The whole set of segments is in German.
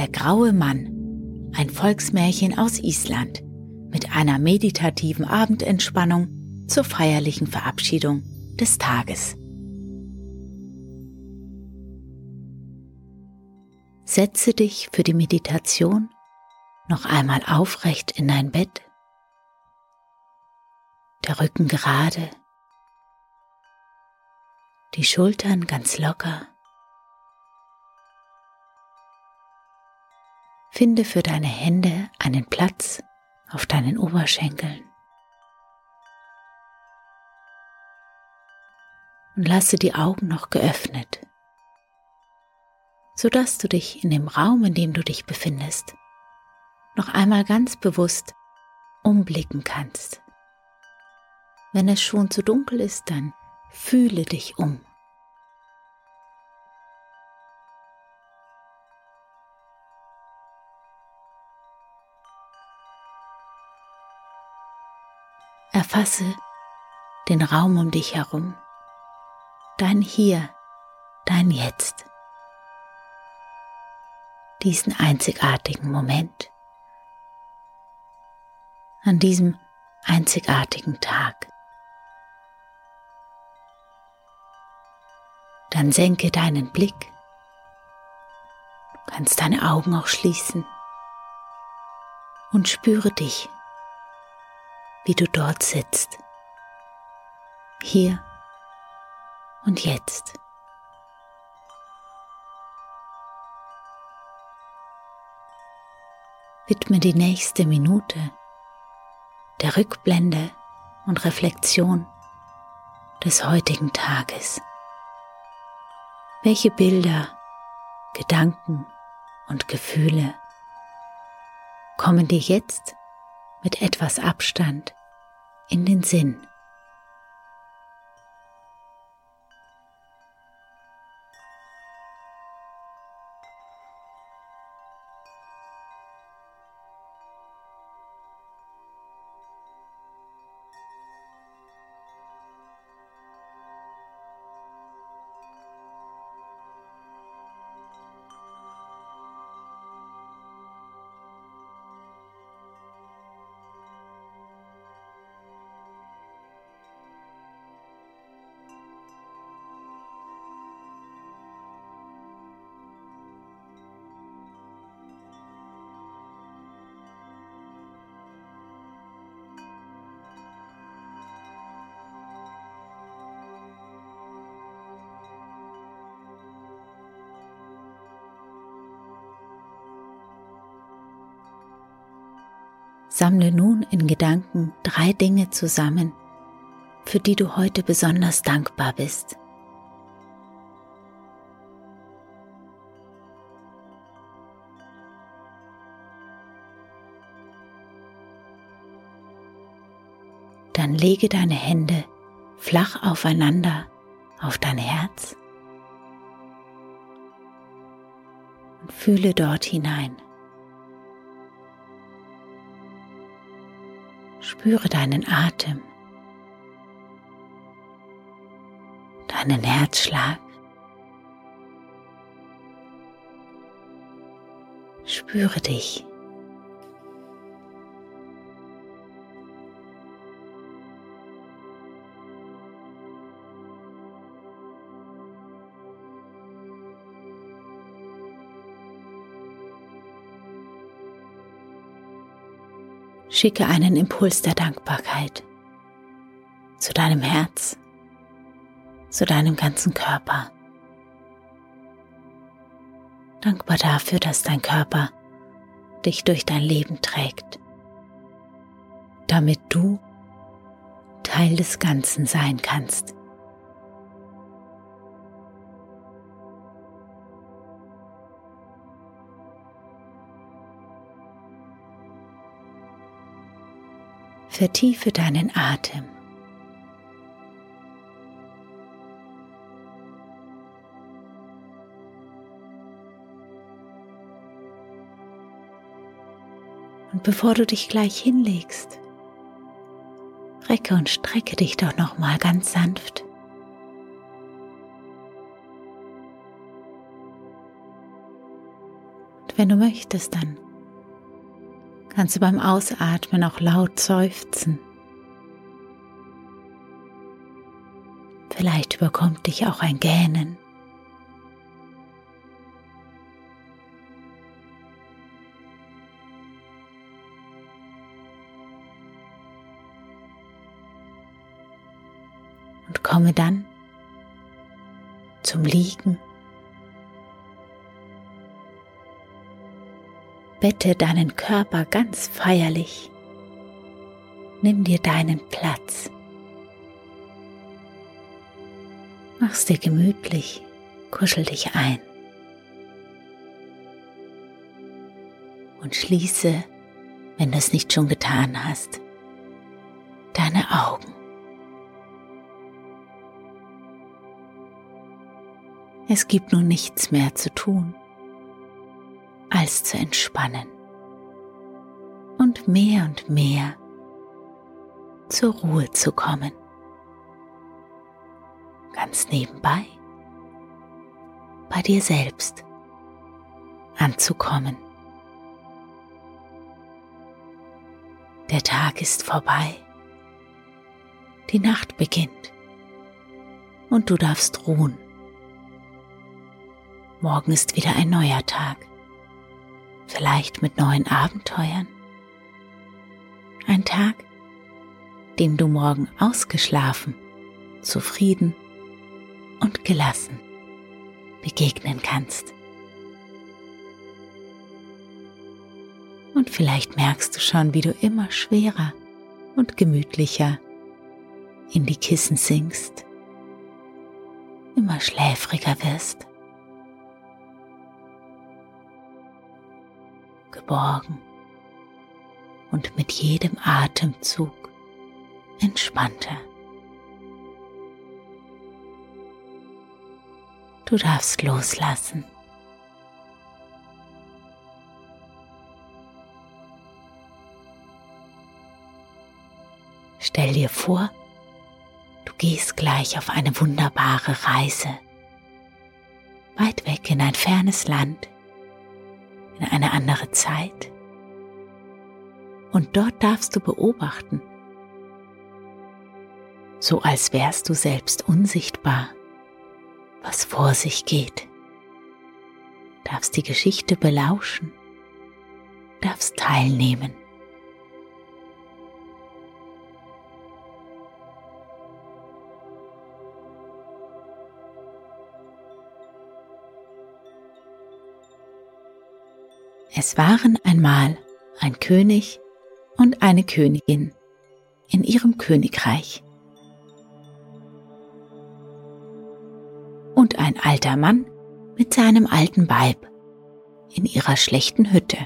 Der graue Mann, ein Volksmärchen aus Island mit einer meditativen Abendentspannung zur feierlichen Verabschiedung des Tages. Setze dich für die Meditation noch einmal aufrecht in dein Bett, der Rücken gerade, die Schultern ganz locker. Finde für deine Hände einen Platz auf deinen Oberschenkeln. Und lasse die Augen noch geöffnet, sodass du dich in dem Raum, in dem du dich befindest, noch einmal ganz bewusst umblicken kannst. Wenn es schon zu dunkel ist, dann fühle dich um. Erfasse den Raum um dich herum, dein Hier, dein Jetzt, diesen einzigartigen Moment, an diesem einzigartigen Tag. Dann senke deinen Blick, du kannst deine Augen auch schließen. Und spüre dich wie du dort sitzt. Hier und jetzt. Widme die nächste Minute der Rückblende und Reflexion des heutigen Tages. Welche Bilder, Gedanken und Gefühle kommen dir jetzt mit etwas Abstand in den Sinn. Sammle nun in Gedanken drei Dinge zusammen, für die du heute besonders dankbar bist. Dann lege deine Hände flach aufeinander auf dein Herz und fühle dort hinein. Spüre deinen Atem, deinen Herzschlag. Spüre dich. Schicke einen Impuls der Dankbarkeit zu deinem Herz, zu deinem ganzen Körper. Dankbar dafür, dass dein Körper dich durch dein Leben trägt, damit du Teil des Ganzen sein kannst. Vertiefe deinen Atem. Und bevor du dich gleich hinlegst, recke und strecke dich doch noch mal ganz sanft. Und wenn du möchtest, dann kannst du beim Ausatmen auch laut seufzen. Vielleicht überkommt dich auch ein Gähnen. Und komme dann zum Liegen. Bette deinen Körper ganz feierlich. Nimm dir deinen Platz. Mach's dir gemütlich, kuschel dich ein. Und schließe, wenn du es nicht schon getan hast, deine Augen. Es gibt nun nichts mehr zu tun, als zu entspannen und mehr und mehr zur Ruhe zu kommen. Ganz nebenbei bei dir selbst anzukommen. Der Tag ist vorbei, die Nacht beginnt und du darfst ruhen. Morgen ist wieder ein neuer Tag, vielleicht mit neuen Abenteuern. Ein Tag, dem du morgen ausgeschlafen, zufrieden und gelassen begegnen kannst. Und vielleicht merkst du schon, wie du immer schwerer und gemütlicher in die Kissen sinkst, immer schläfriger wirst. Geborgen und mit jedem Atemzug entspannter. Du darfst loslassen. Stell dir vor, du gehst gleich auf eine wunderbare Reise, weit weg in ein fernes Land in eine andere Zeit. Und dort darfst du beobachten, so als wärst du selbst unsichtbar, was vor sich geht. Darfst die Geschichte belauschen, darfst teilnehmen. Es waren einmal ein König und eine Königin in ihrem Königreich. Und ein alter Mann mit seinem alten Weib in ihrer schlechten Hütte.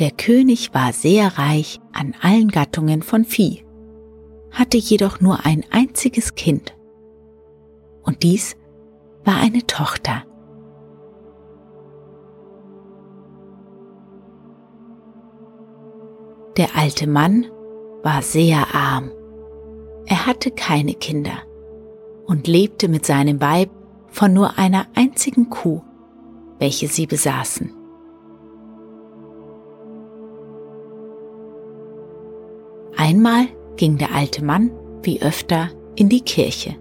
Der König war sehr reich an allen Gattungen von Vieh, hatte jedoch nur ein einziges Kind. Und dies war eine Tochter. Der alte Mann war sehr arm. Er hatte keine Kinder und lebte mit seinem Weib von nur einer einzigen Kuh, welche sie besaßen. Einmal ging der alte Mann, wie öfter, in die Kirche.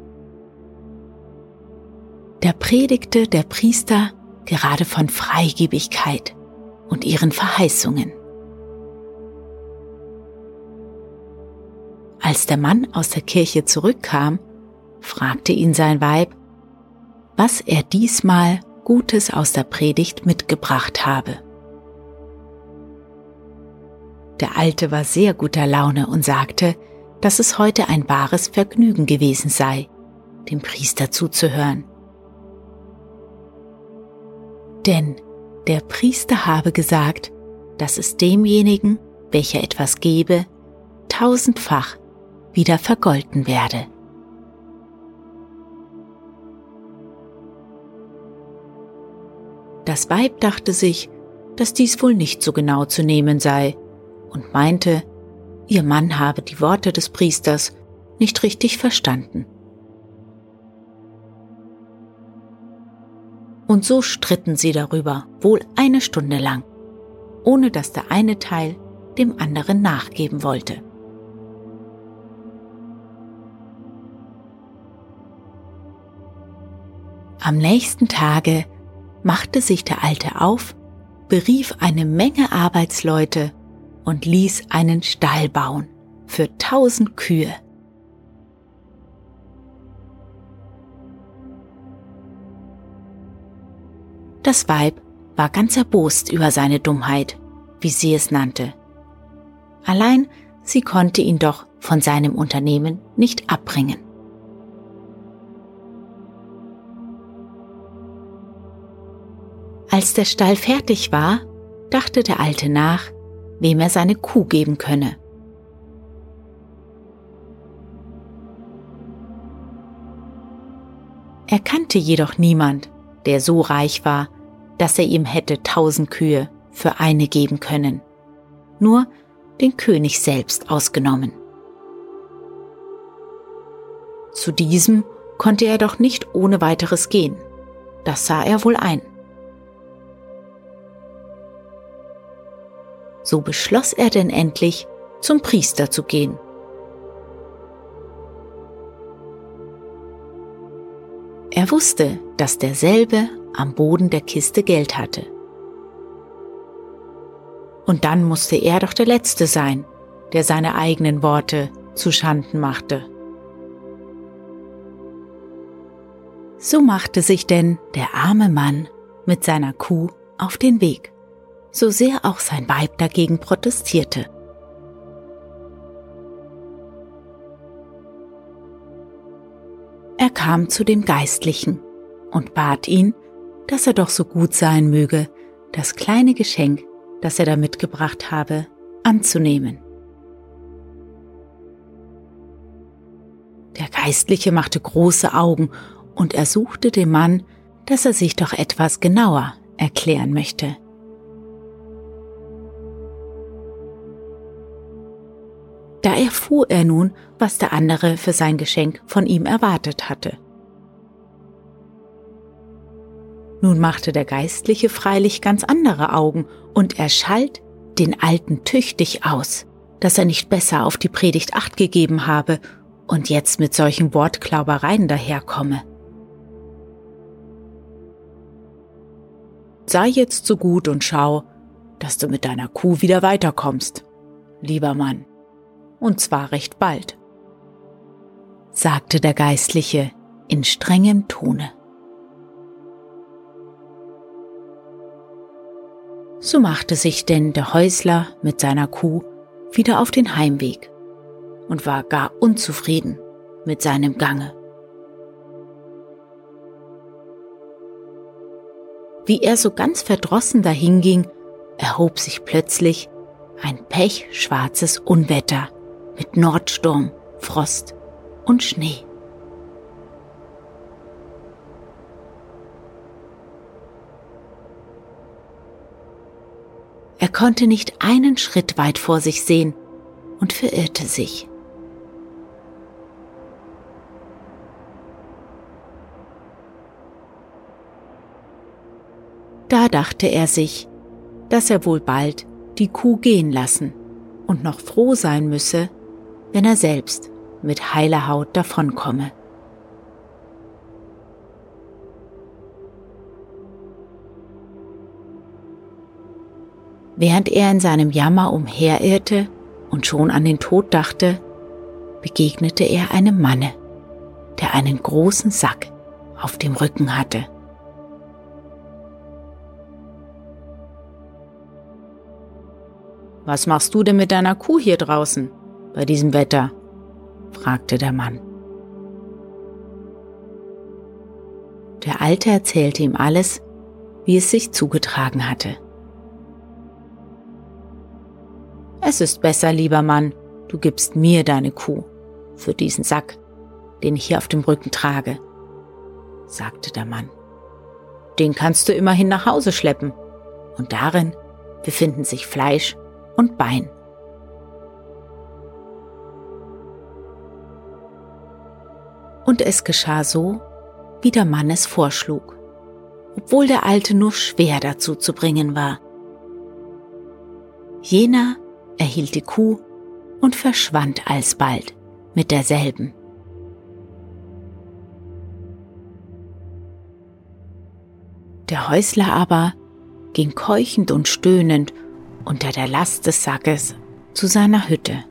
Da predigte der Priester gerade von Freigebigkeit und ihren Verheißungen. Als der Mann aus der Kirche zurückkam, fragte ihn sein Weib, was er diesmal Gutes aus der Predigt mitgebracht habe. Der Alte war sehr guter Laune und sagte, dass es heute ein wahres Vergnügen gewesen sei, dem Priester zuzuhören. Denn der Priester habe gesagt, dass es demjenigen, welcher etwas gebe, tausendfach wieder vergolten werde. Das Weib dachte sich, dass dies wohl nicht so genau zu nehmen sei und meinte, ihr Mann habe die Worte des Priesters nicht richtig verstanden. Und so stritten sie darüber wohl eine Stunde lang, ohne dass der eine Teil dem anderen nachgeben wollte. Am nächsten Tage machte sich der Alte auf, berief eine Menge Arbeitsleute und ließ einen Stall bauen für tausend Kühe. Das Weib war ganz erbost über seine Dummheit, wie sie es nannte. Allein sie konnte ihn doch von seinem Unternehmen nicht abbringen. Als der Stall fertig war, dachte der Alte nach, wem er seine Kuh geben könne. Er kannte jedoch niemand, der so reich war, dass er ihm hätte tausend Kühe für eine geben können. Nur den König selbst ausgenommen. Zu diesem konnte er doch nicht ohne weiteres gehen. Das sah er wohl ein. So beschloss er denn endlich, zum Priester zu gehen. Er wusste, dass derselbe am Boden der Kiste Geld hatte. Und dann musste er doch der Letzte sein, der seine eigenen Worte zu Schanden machte. So machte sich denn der arme Mann mit seiner Kuh auf den Weg so sehr auch sein Weib dagegen protestierte. Er kam zu dem Geistlichen und bat ihn, dass er doch so gut sein möge, das kleine Geschenk, das er da mitgebracht habe, anzunehmen. Der Geistliche machte große Augen und ersuchte den Mann, dass er sich doch etwas genauer erklären möchte. Erfuhr er nun, was der andere für sein Geschenk von ihm erwartet hatte. Nun machte der Geistliche freilich ganz andere Augen und er schalt den Alten tüchtig aus, dass er nicht besser auf die Predigt acht gegeben habe und jetzt mit solchen Wortklaubereien daherkomme. Sei jetzt so gut und schau, dass du mit deiner Kuh wieder weiterkommst, lieber Mann und zwar recht bald, sagte der Geistliche in strengem Tone. So machte sich denn der Häusler mit seiner Kuh wieder auf den Heimweg und war gar unzufrieden mit seinem Gange. Wie er so ganz verdrossen dahinging, erhob sich plötzlich ein pechschwarzes Unwetter mit Nordsturm, Frost und Schnee. Er konnte nicht einen Schritt weit vor sich sehen und verirrte sich. Da dachte er sich, dass er wohl bald die Kuh gehen lassen und noch froh sein müsse, wenn er selbst mit heiler Haut davonkomme. Während er in seinem Jammer umherirrte und schon an den Tod dachte, begegnete er einem Manne, der einen großen Sack auf dem Rücken hatte. Was machst du denn mit deiner Kuh hier draußen? Bei diesem Wetter? fragte der Mann. Der Alte erzählte ihm alles, wie es sich zugetragen hatte. Es ist besser, lieber Mann, du gibst mir deine Kuh für diesen Sack, den ich hier auf dem Rücken trage, sagte der Mann. Den kannst du immerhin nach Hause schleppen, und darin befinden sich Fleisch und Bein. Und es geschah so, wie der Mann es vorschlug. obwohl der Alte nur schwer dazu zu bringen war. Jener erhielt die Kuh und verschwand alsbald mit derselben. Der Häusler aber ging keuchend und stöhnend unter der Last des Sackes zu seiner Hütte.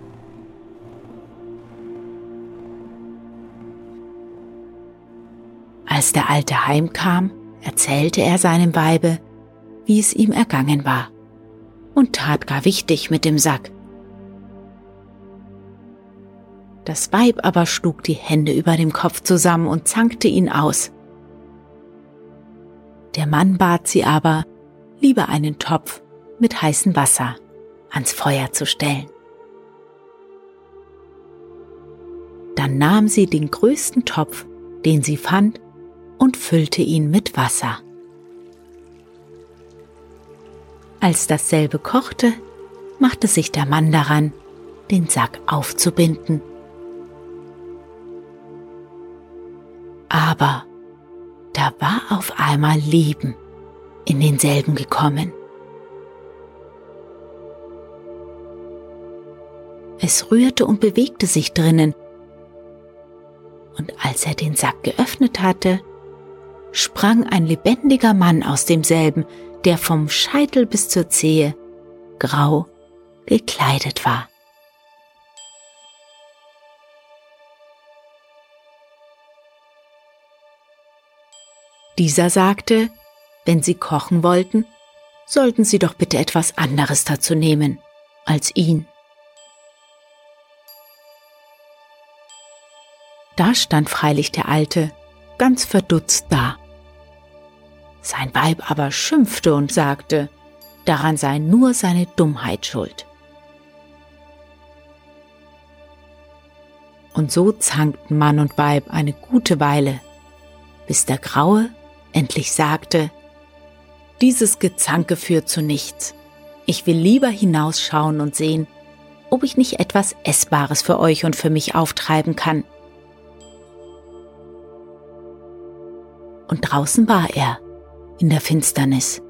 Als der Alte heimkam, erzählte er seinem Weibe, wie es ihm ergangen war, und tat gar wichtig mit dem Sack. Das Weib aber schlug die Hände über dem Kopf zusammen und zankte ihn aus. Der Mann bat sie aber, lieber einen Topf mit heißem Wasser ans Feuer zu stellen. Dann nahm sie den größten Topf, den sie fand, und füllte ihn mit Wasser. Als dasselbe kochte, machte sich der Mann daran, den Sack aufzubinden. Aber da war auf einmal Leben in denselben gekommen. Es rührte und bewegte sich drinnen, und als er den Sack geöffnet hatte, sprang ein lebendiger Mann aus demselben, der vom Scheitel bis zur Zehe grau gekleidet war. Dieser sagte, wenn Sie kochen wollten, sollten Sie doch bitte etwas anderes dazu nehmen als ihn. Da stand freilich der Alte, ganz verdutzt da. Sein Weib aber schimpfte und sagte, daran sei nur seine Dummheit schuld. Und so zankten Mann und Weib eine gute Weile, bis der Graue endlich sagte, dieses Gezanke führt zu nichts. Ich will lieber hinausschauen und sehen, ob ich nicht etwas Essbares für euch und für mich auftreiben kann. Und draußen war er, in der Finsternis.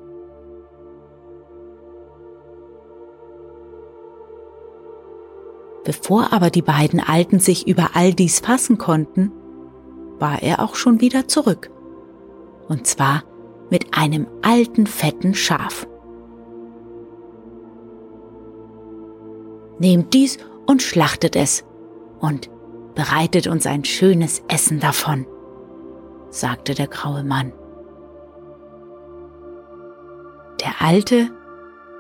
Bevor aber die beiden Alten sich über all dies fassen konnten, war er auch schon wieder zurück und zwar mit einem alten fetten Schaf. Nehmt dies und schlachtet es und bereitet uns ein schönes Essen davon, sagte der graue Mann. Der Alte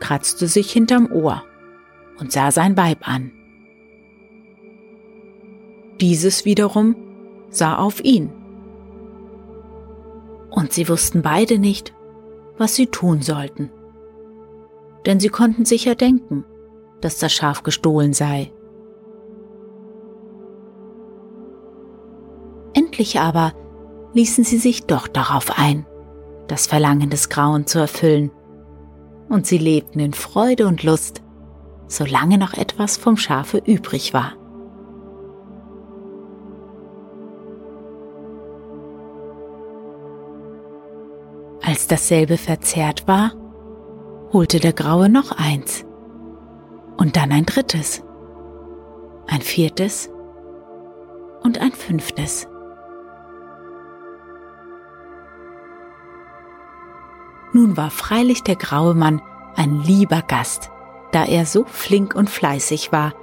kratzte sich hinterm Ohr und sah sein Weib an. Dieses wiederum sah auf ihn und sie wussten beide nicht, was sie tun sollten. Denn sie konnten sicher denken, dass das Schaf gestohlen sei. Endlich aber ließen sie sich doch darauf ein, das Verlangen des Grauen zu erfüllen, und sie lebten in Freude und Lust, solange noch etwas vom Schafe übrig war. Als dasselbe verzehrt war, holte der Graue noch eins und dann ein drittes, ein viertes und ein fünftes. Nun war freilich der graue Mann ein lieber Gast, da er so flink und fleißig war.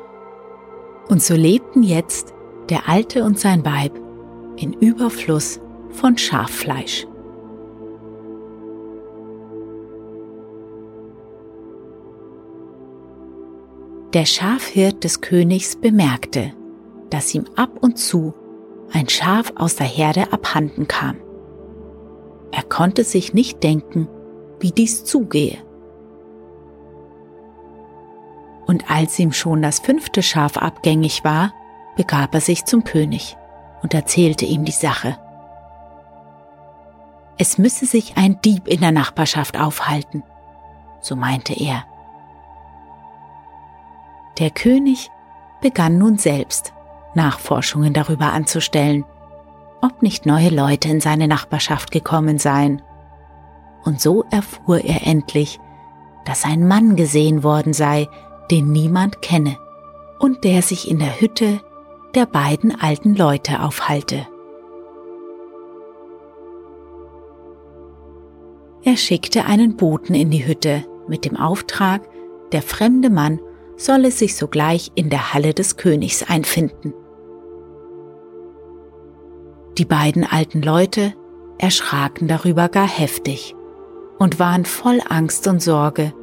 Und so lebten jetzt der Alte und sein Weib in Überfluss von Schaffleisch. Der Schafhirt des Königs bemerkte, dass ihm ab und zu ein Schaf aus der Herde abhanden kam. Er konnte sich nicht denken, wie dies zugehe. Und als ihm schon das fünfte Schaf abgängig war, begab er sich zum König und erzählte ihm die Sache. Es müsse sich ein Dieb in der Nachbarschaft aufhalten, so meinte er. Der König begann nun selbst Nachforschungen darüber anzustellen, ob nicht neue Leute in seine Nachbarschaft gekommen seien und so erfuhr er endlich, dass ein Mann gesehen worden sei, den niemand kenne, und der sich in der Hütte der beiden alten Leute aufhalte. Er schickte einen Boten in die Hütte mit dem Auftrag, der fremde Mann solle sich sogleich in der Halle des Königs einfinden. Die beiden alten Leute erschraken darüber gar heftig und waren voll Angst und Sorge,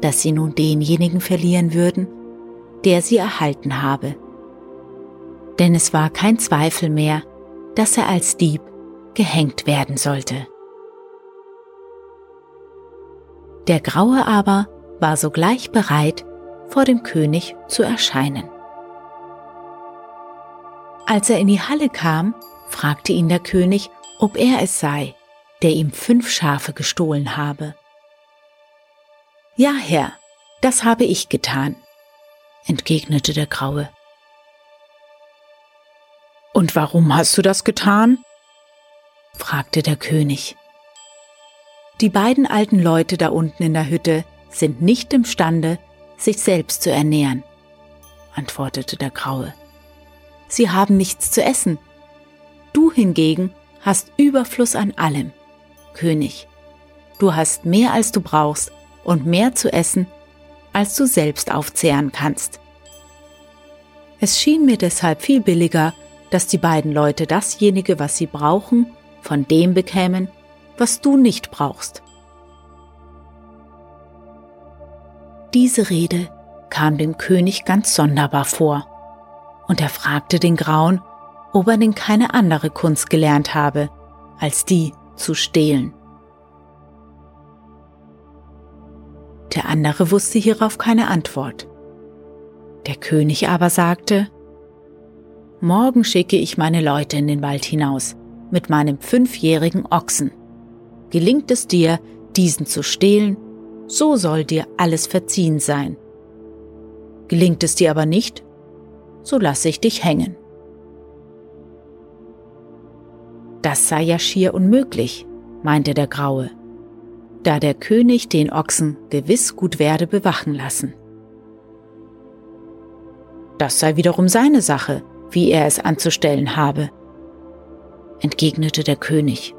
dass sie nun denjenigen verlieren würden, der sie erhalten habe. Denn es war kein Zweifel mehr, dass er als Dieb gehängt werden sollte. Der Graue aber war sogleich bereit, vor dem König zu erscheinen. Als er in die Halle kam, fragte ihn der König, ob er es sei, der ihm fünf Schafe gestohlen habe. Ja, Herr, das habe ich getan, entgegnete der Graue. Und warum hast du das getan? fragte der König. Die beiden alten Leute da unten in der Hütte sind nicht imstande, sich selbst zu ernähren, antwortete der Graue. Sie haben nichts zu essen. Du hingegen hast Überfluss an allem, König. Du hast mehr als du brauchst und mehr zu essen, als du selbst aufzehren kannst. Es schien mir deshalb viel billiger, dass die beiden Leute dasjenige, was sie brauchen, von dem bekämen, was du nicht brauchst. Diese Rede kam dem König ganz sonderbar vor, und er fragte den Grauen, ob er denn keine andere Kunst gelernt habe, als die zu stehlen. Der andere wusste hierauf keine Antwort. Der König aber sagte, Morgen schicke ich meine Leute in den Wald hinaus mit meinem fünfjährigen Ochsen. Gelingt es dir, diesen zu stehlen, so soll dir alles verziehen sein. Gelingt es dir aber nicht, so lasse ich dich hängen. Das sei ja schier unmöglich, meinte der Graue, da der König den Ochsen gewiss gut werde bewachen lassen. Das sei wiederum seine Sache, wie er es anzustellen habe, entgegnete der König.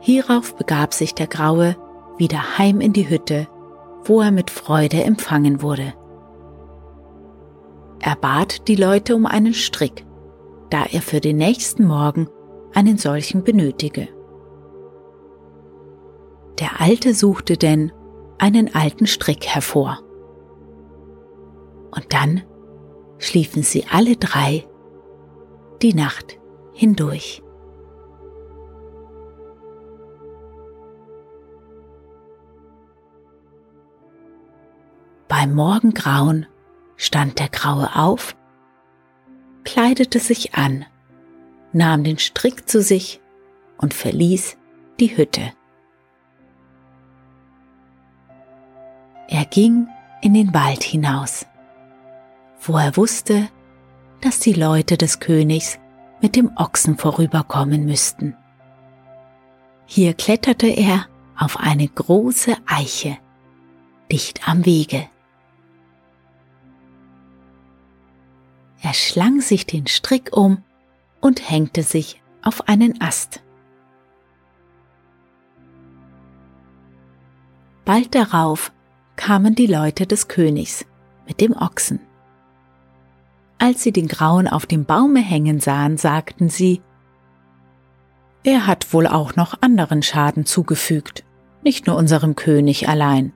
Hierauf begab sich der Graue wieder heim in die Hütte, wo er mit Freude empfangen wurde. Er bat die Leute um einen Strick, da er für den nächsten Morgen einen solchen benötige. Der Alte suchte denn einen alten Strick hervor. Und dann schliefen sie alle drei die Nacht hindurch. Beim Morgengrauen stand der Graue auf, kleidete sich an, nahm den Strick zu sich und verließ die Hütte. Er ging in den Wald hinaus, wo er wusste, dass die Leute des Königs mit dem Ochsen vorüberkommen müssten. Hier kletterte er auf eine große Eiche, dicht am Wege. Er schlang sich den Strick um und hängte sich auf einen Ast. Bald darauf kamen die Leute des Königs mit dem Ochsen. Als sie den Grauen auf dem Baume hängen sahen, sagten sie, er hat wohl auch noch anderen Schaden zugefügt, nicht nur unserem König allein.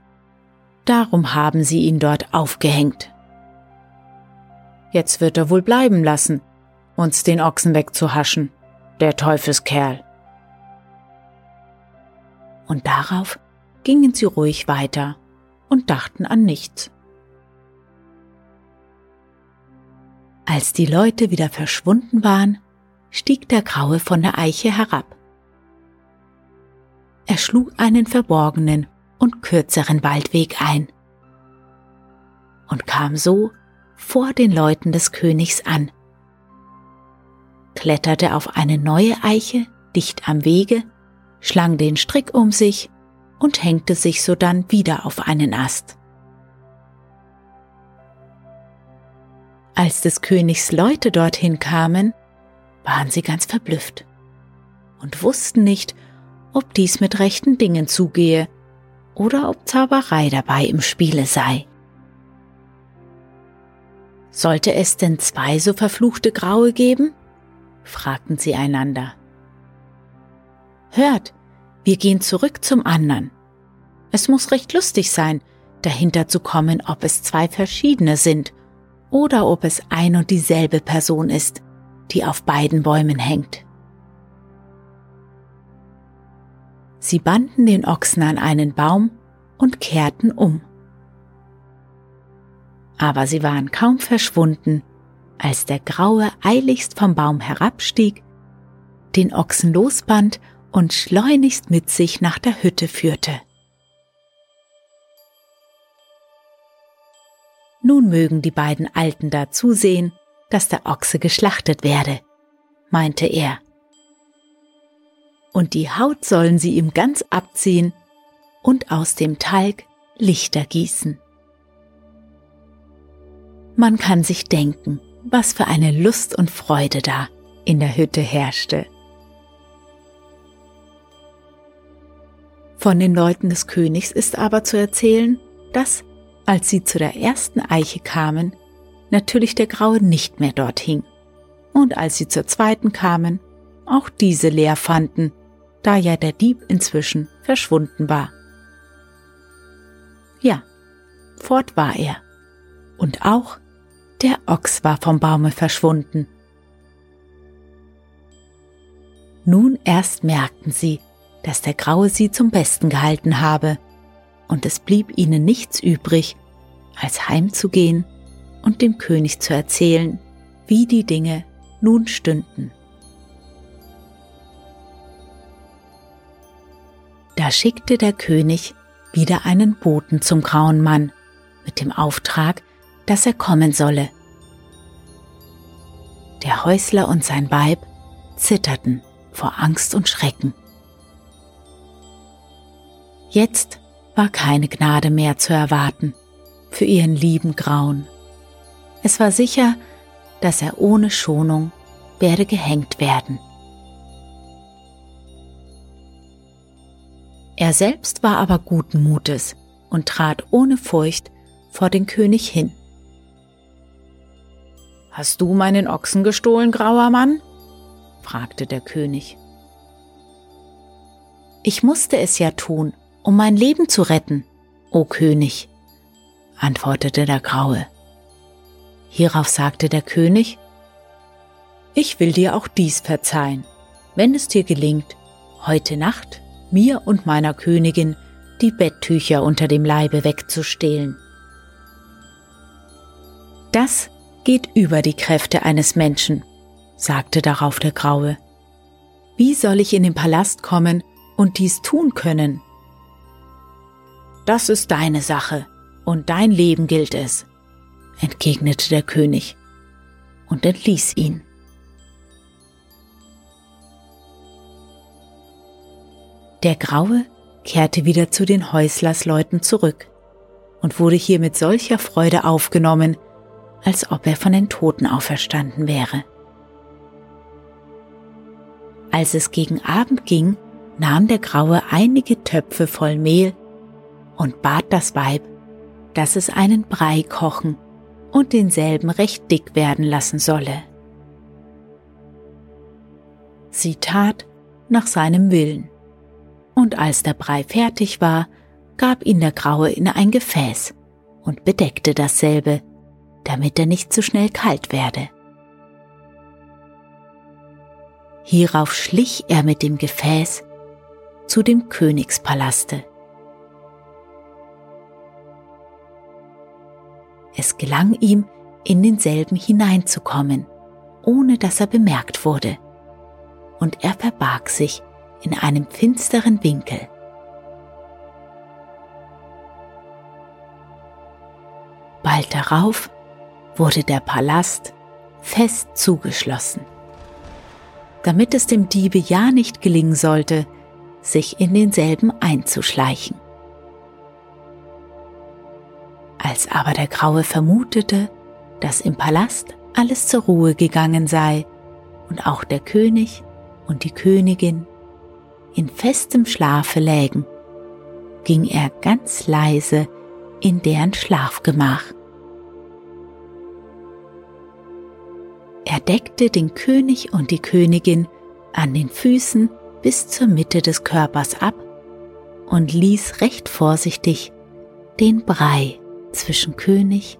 Darum haben sie ihn dort aufgehängt. Jetzt wird er wohl bleiben lassen, uns den Ochsen wegzuhaschen, der Teufelskerl. Und darauf gingen sie ruhig weiter und dachten an nichts. Als die Leute wieder verschwunden waren, stieg der Graue von der Eiche herab. Er schlug einen verborgenen und kürzeren Waldweg ein und kam so vor den Leuten des Königs an, kletterte auf eine neue Eiche dicht am Wege, schlang den Strick um sich und hängte sich sodann wieder auf einen Ast. Als des Königs Leute dorthin kamen, waren sie ganz verblüfft und wussten nicht, ob dies mit rechten Dingen zugehe oder ob Zauberei dabei im Spiele sei. Sollte es denn zwei so verfluchte Graue geben? fragten sie einander. Hört, wir gehen zurück zum anderen. Es muss recht lustig sein, dahinter zu kommen, ob es zwei verschiedene sind oder ob es ein und dieselbe Person ist, die auf beiden Bäumen hängt. Sie banden den Ochsen an einen Baum und kehrten um. Aber sie waren kaum verschwunden, als der Graue eiligst vom Baum herabstieg, den Ochsen losband und schleunigst mit sich nach der Hütte führte. Nun mögen die beiden Alten da zusehen, dass der Ochse geschlachtet werde, meinte er. Und die Haut sollen sie ihm ganz abziehen und aus dem Talg Lichter gießen. Man kann sich denken, was für eine Lust und Freude da in der Hütte herrschte. Von den Leuten des Königs ist aber zu erzählen, dass, als sie zu der ersten Eiche kamen, natürlich der Graue nicht mehr dort hing. Und als sie zur zweiten kamen, auch diese leer fanden, da ja der Dieb inzwischen verschwunden war. Ja, fort war er. Und auch der Ochs war vom Baume verschwunden. Nun erst merkten sie, dass der Graue sie zum Besten gehalten habe, und es blieb ihnen nichts übrig, als heimzugehen und dem König zu erzählen, wie die Dinge nun stünden. Da schickte der König wieder einen Boten zum grauen Mann mit dem Auftrag, dass er kommen solle. Der Häusler und sein Weib zitterten vor Angst und Schrecken. Jetzt war keine Gnade mehr zu erwarten für ihren lieben Grauen. Es war sicher, dass er ohne Schonung werde gehängt werden. Er selbst war aber guten Mutes und trat ohne Furcht vor den König hin. Hast du meinen Ochsen gestohlen, grauer Mann? fragte der König. Ich musste es ja tun, um mein Leben zu retten, o König, antwortete der Graue. Hierauf sagte der König, Ich will dir auch dies verzeihen, wenn es dir gelingt, heute Nacht mir und meiner Königin die Betttücher unter dem Leibe wegzustehlen. Das geht über die Kräfte eines Menschen, sagte darauf der Graue. Wie soll ich in den Palast kommen und dies tun können? Das ist deine Sache und dein Leben gilt es, entgegnete der König und entließ ihn. Der Graue kehrte wieder zu den Häuslersleuten zurück und wurde hier mit solcher Freude aufgenommen, als ob er von den Toten auferstanden wäre. Als es gegen Abend ging, nahm der Graue einige Töpfe voll Mehl und bat das Weib, dass es einen Brei kochen und denselben recht dick werden lassen solle. Sie tat nach seinem Willen, und als der Brei fertig war, gab ihn der Graue in ein Gefäß und bedeckte dasselbe, damit er nicht zu schnell kalt werde. Hierauf schlich er mit dem Gefäß zu dem Königspalaste. Es gelang ihm, in denselben hineinzukommen, ohne dass er bemerkt wurde, und er verbarg sich in einem finsteren Winkel. Bald darauf wurde der Palast fest zugeschlossen. damit es dem Diebe ja nicht gelingen sollte, sich in denselben einzuschleichen. Als aber der Graue vermutete, dass im Palast alles zur Ruhe gegangen sei und auch der König und die Königin in festem Schlafe lägen, ging er ganz leise in deren Schlafgemach. Er deckte den König und die Königin an den Füßen bis zur Mitte des Körpers ab und ließ recht vorsichtig den Brei zwischen König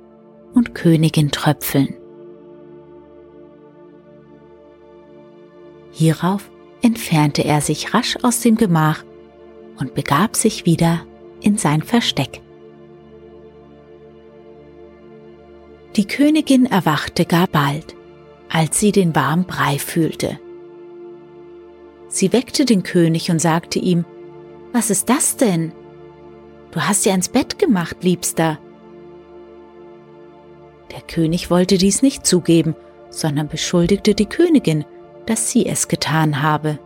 und Königin tröpfeln. Hierauf entfernte er sich rasch aus dem Gemach und begab sich wieder in sein Versteck. Die Königin erwachte gar bald, als sie den warmen Brei fühlte. Sie weckte den König und sagte ihm, Was ist das denn? Du hast ja ins Bett gemacht, Liebster. Der König wollte dies nicht zugeben, sondern beschuldigte die Königin, dass sie es getan habe.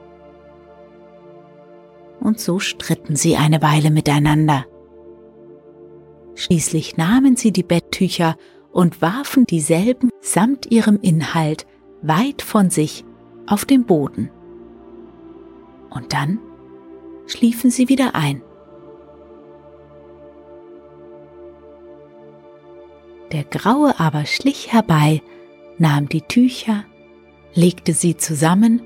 Und so stritten sie eine Weile miteinander. Schließlich nahmen sie die Betttücher und warfen dieselben samt ihrem Inhalt weit von sich auf den Boden. Und dann schliefen sie wieder ein. Der Graue aber schlich herbei, nahm die Tücher, legte sie zusammen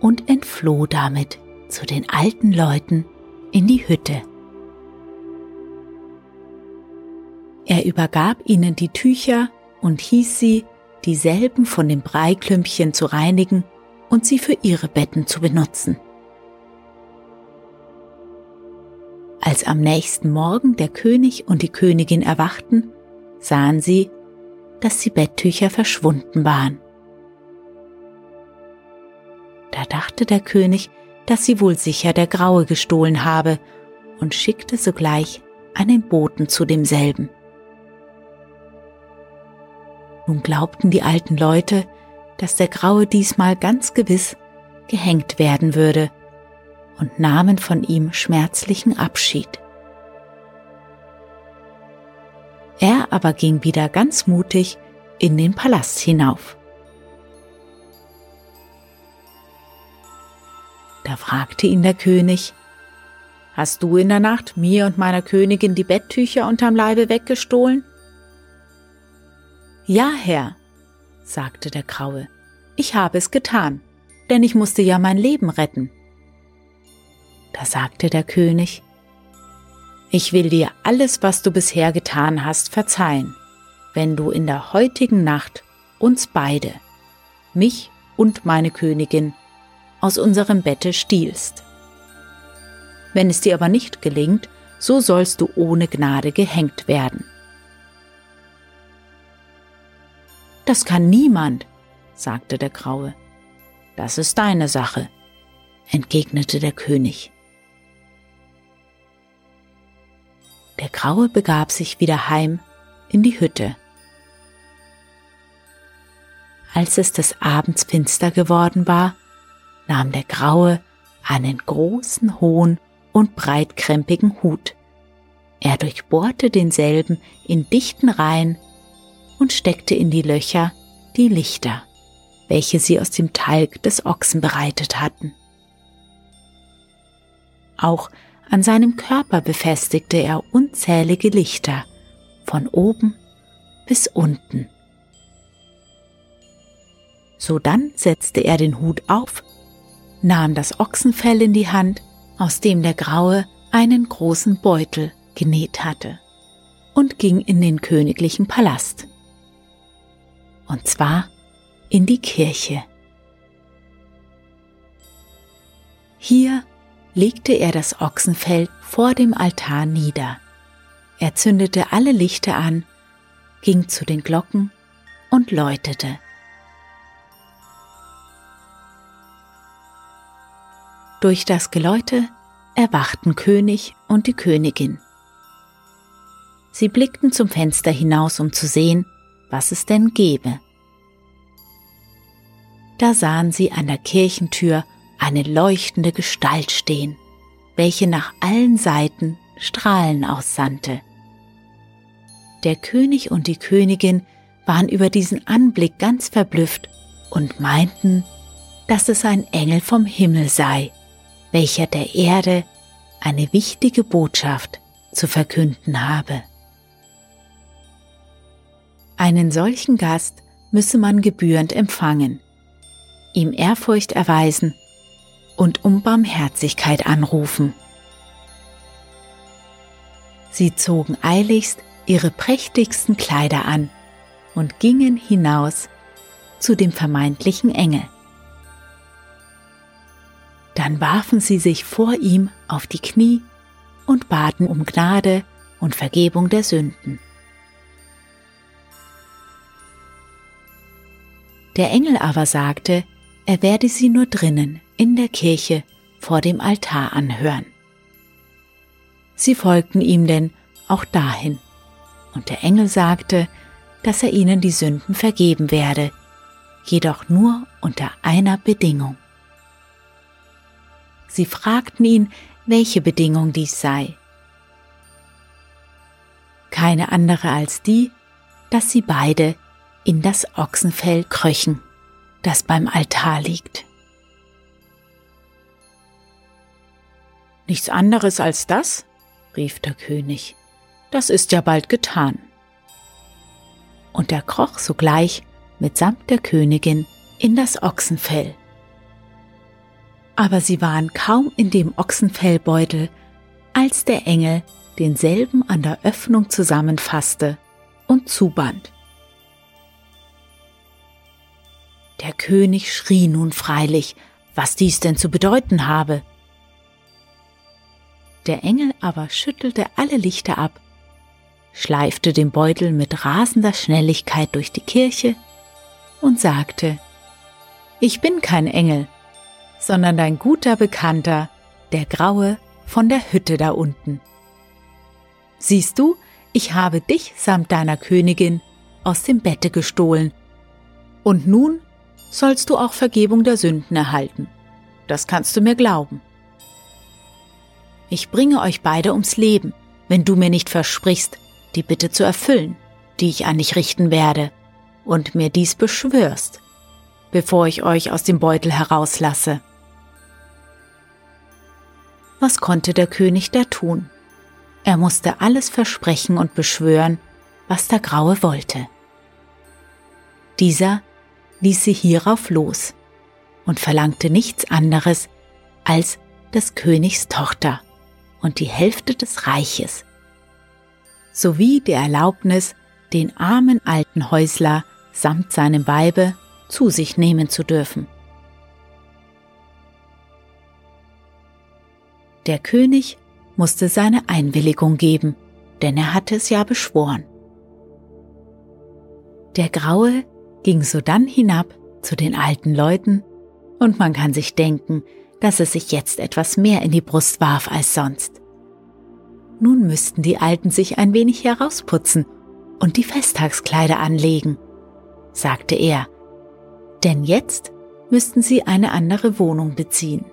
und entfloh damit zu den alten Leuten in die Hütte. Er übergab ihnen die Tücher und hieß sie, dieselben von den Breiklümpchen zu reinigen und sie für ihre Betten zu benutzen. Als am nächsten Morgen der König und die Königin erwachten, sahen sie, dass die Betttücher verschwunden waren. Da dachte der König, dass sie wohl sicher der Graue gestohlen habe und schickte sogleich einen Boten zu demselben. Nun glaubten die alten Leute, dass der Graue diesmal ganz gewiss gehängt werden würde und nahmen von ihm schmerzlichen Abschied. Er aber ging wieder ganz mutig in den Palast hinauf. Da fragte ihn der König, Hast du in der Nacht mir und meiner Königin die Betttücher unterm Leibe weggestohlen? Ja, Herr, sagte der Graue, ich habe es getan, denn ich musste ja mein Leben retten. Da sagte der König, ich will dir alles, was du bisher getan hast, verzeihen, wenn du in der heutigen Nacht uns beide, mich und meine Königin, aus unserem Bette stiehlst. Wenn es dir aber nicht gelingt, so sollst du ohne Gnade gehängt werden. Das kann niemand, sagte der Graue. Das ist deine Sache, entgegnete der König. Der Graue begab sich wieder heim in die Hütte. Als es des Abends finster geworden war, nahm der Graue einen großen, hohen und breitkrempigen Hut. Er durchbohrte denselben in dichten Reihen und steckte in die Löcher die Lichter, welche sie aus dem Talg des Ochsen bereitet hatten. Auch an seinem Körper befestigte er unzählige Lichter, von oben bis unten. Sodann setzte er den Hut auf, nahm das Ochsenfell in die Hand, aus dem der Graue einen großen Beutel genäht hatte, und ging in den königlichen Palast. Und zwar in die Kirche. Hier legte er das Ochsenfell vor dem Altar nieder. Er zündete alle Lichter an, ging zu den Glocken und läutete. Durch das Geläute erwachten König und die Königin. Sie blickten zum Fenster hinaus, um zu sehen, was es denn gebe. da sahen sie an der Kirchentür eine leuchtende Gestalt stehen, welche nach allen Seiten Strahlen aussandte. Der König und die Königin waren über diesen Anblick ganz verblüfft und meinten, dass es ein Engel vom Himmel sei, welcher der Erde eine wichtige Botschaft zu verkünden habe. Einen solchen Gast müsse man gebührend empfangen, ihm Ehrfurcht erweisen und um Barmherzigkeit anrufen. Sie zogen eiligst ihre prächtigsten Kleider an und gingen hinaus zu dem vermeintlichen Engel. Dann warfen sie sich vor ihm auf die Knie und baten um Gnade und Vergebung der Sünden. Der Engel aber sagte, er werde sie nur drinnen in der Kirche vor dem Altar anhören. Sie folgten ihm denn auch dahin, und der Engel sagte, dass er ihnen die Sünden vergeben werde, jedoch nur unter einer Bedingung. Sie fragten ihn, welche Bedingung dies sei. Keine andere als die, dass sie beide in das Ochsenfell kröchen, das beim Altar liegt. Nichts anderes als das? rief der König. Das ist ja bald getan. Und er kroch sogleich mitsamt der Königin in das Ochsenfell. Aber sie waren kaum in dem Ochsenfellbeutel, als der Engel denselben an der Öffnung zusammenfasste und zuband. Der König schrie nun freilich, was dies denn zu bedeuten habe. Der Engel aber schüttelte alle Lichter ab, schleifte den Beutel mit rasender Schnelligkeit durch die Kirche und sagte, Ich bin kein Engel, sondern dein guter Bekannter, der Graue von der Hütte da unten. Siehst du, ich habe dich samt deiner Königin aus dem Bette gestohlen, und nun sollst du auch Vergebung der Sünden erhalten. Das kannst du mir glauben. Ich bringe euch beide ums Leben, wenn du mir nicht versprichst, die Bitte zu erfüllen, die ich an dich richten werde, und mir dies beschwörst, bevor ich euch aus dem Beutel herauslasse. Was konnte der König da tun? Er musste alles versprechen und beschwören, was der Graue wollte. Dieser ließ sie hierauf los und verlangte nichts anderes als des Königs Tochter und die Hälfte des Reiches, sowie die Erlaubnis, den armen alten Häusler samt seinem Weibe zu sich nehmen zu dürfen. Der König musste seine Einwilligung geben, denn er hatte es ja beschworen. Der Graue ging sodann hinab zu den alten Leuten, und man kann sich denken, dass es sich jetzt etwas mehr in die Brust warf als sonst. Nun müssten die Alten sich ein wenig herausputzen und die Festtagskleider anlegen, sagte er, denn jetzt müssten sie eine andere Wohnung beziehen.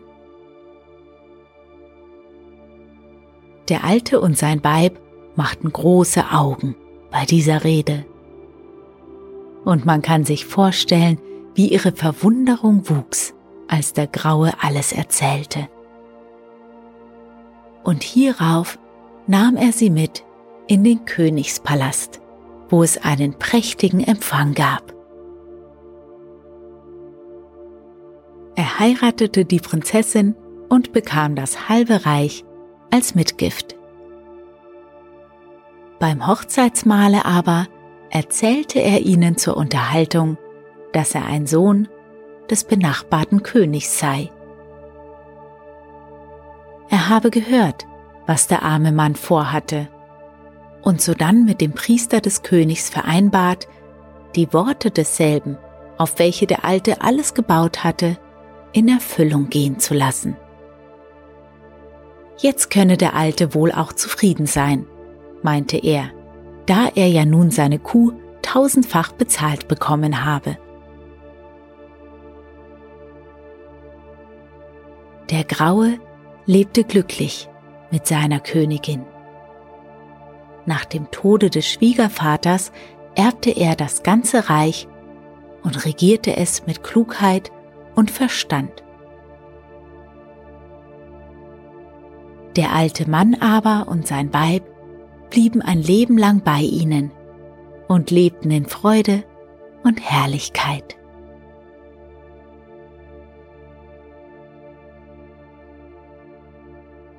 Der Alte und sein Weib machten große Augen bei dieser Rede und man kann sich vorstellen, wie ihre Verwunderung wuchs, als der Graue alles erzählte. Und hierauf nahm er sie mit in den Königspalast, wo es einen prächtigen Empfang gab. Er heiratete die Prinzessin und bekam das halbe Reich als Mitgift. Beim Hochzeitsmale aber erzählte er ihnen zur Unterhaltung, dass er ein Sohn des benachbarten Königs sei. Er habe gehört, was der arme Mann vorhatte, und sodann mit dem Priester des Königs vereinbart, die Worte desselben, auf welche der Alte alles gebaut hatte, in Erfüllung gehen zu lassen. Jetzt könne der Alte wohl auch zufrieden sein, meinte er da er ja nun seine Kuh tausendfach bezahlt bekommen habe. Der Graue lebte glücklich mit seiner Königin. Nach dem Tode des Schwiegervaters erbte er das ganze Reich und regierte es mit Klugheit und Verstand. Der alte Mann aber und sein Weib blieben ein Leben lang bei ihnen und lebten in Freude und Herrlichkeit.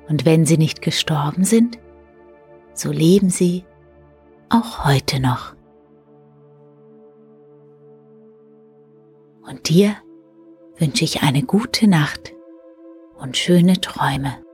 Und wenn sie nicht gestorben sind, so leben sie auch heute noch. Und dir wünsche ich eine gute Nacht und schöne Träume.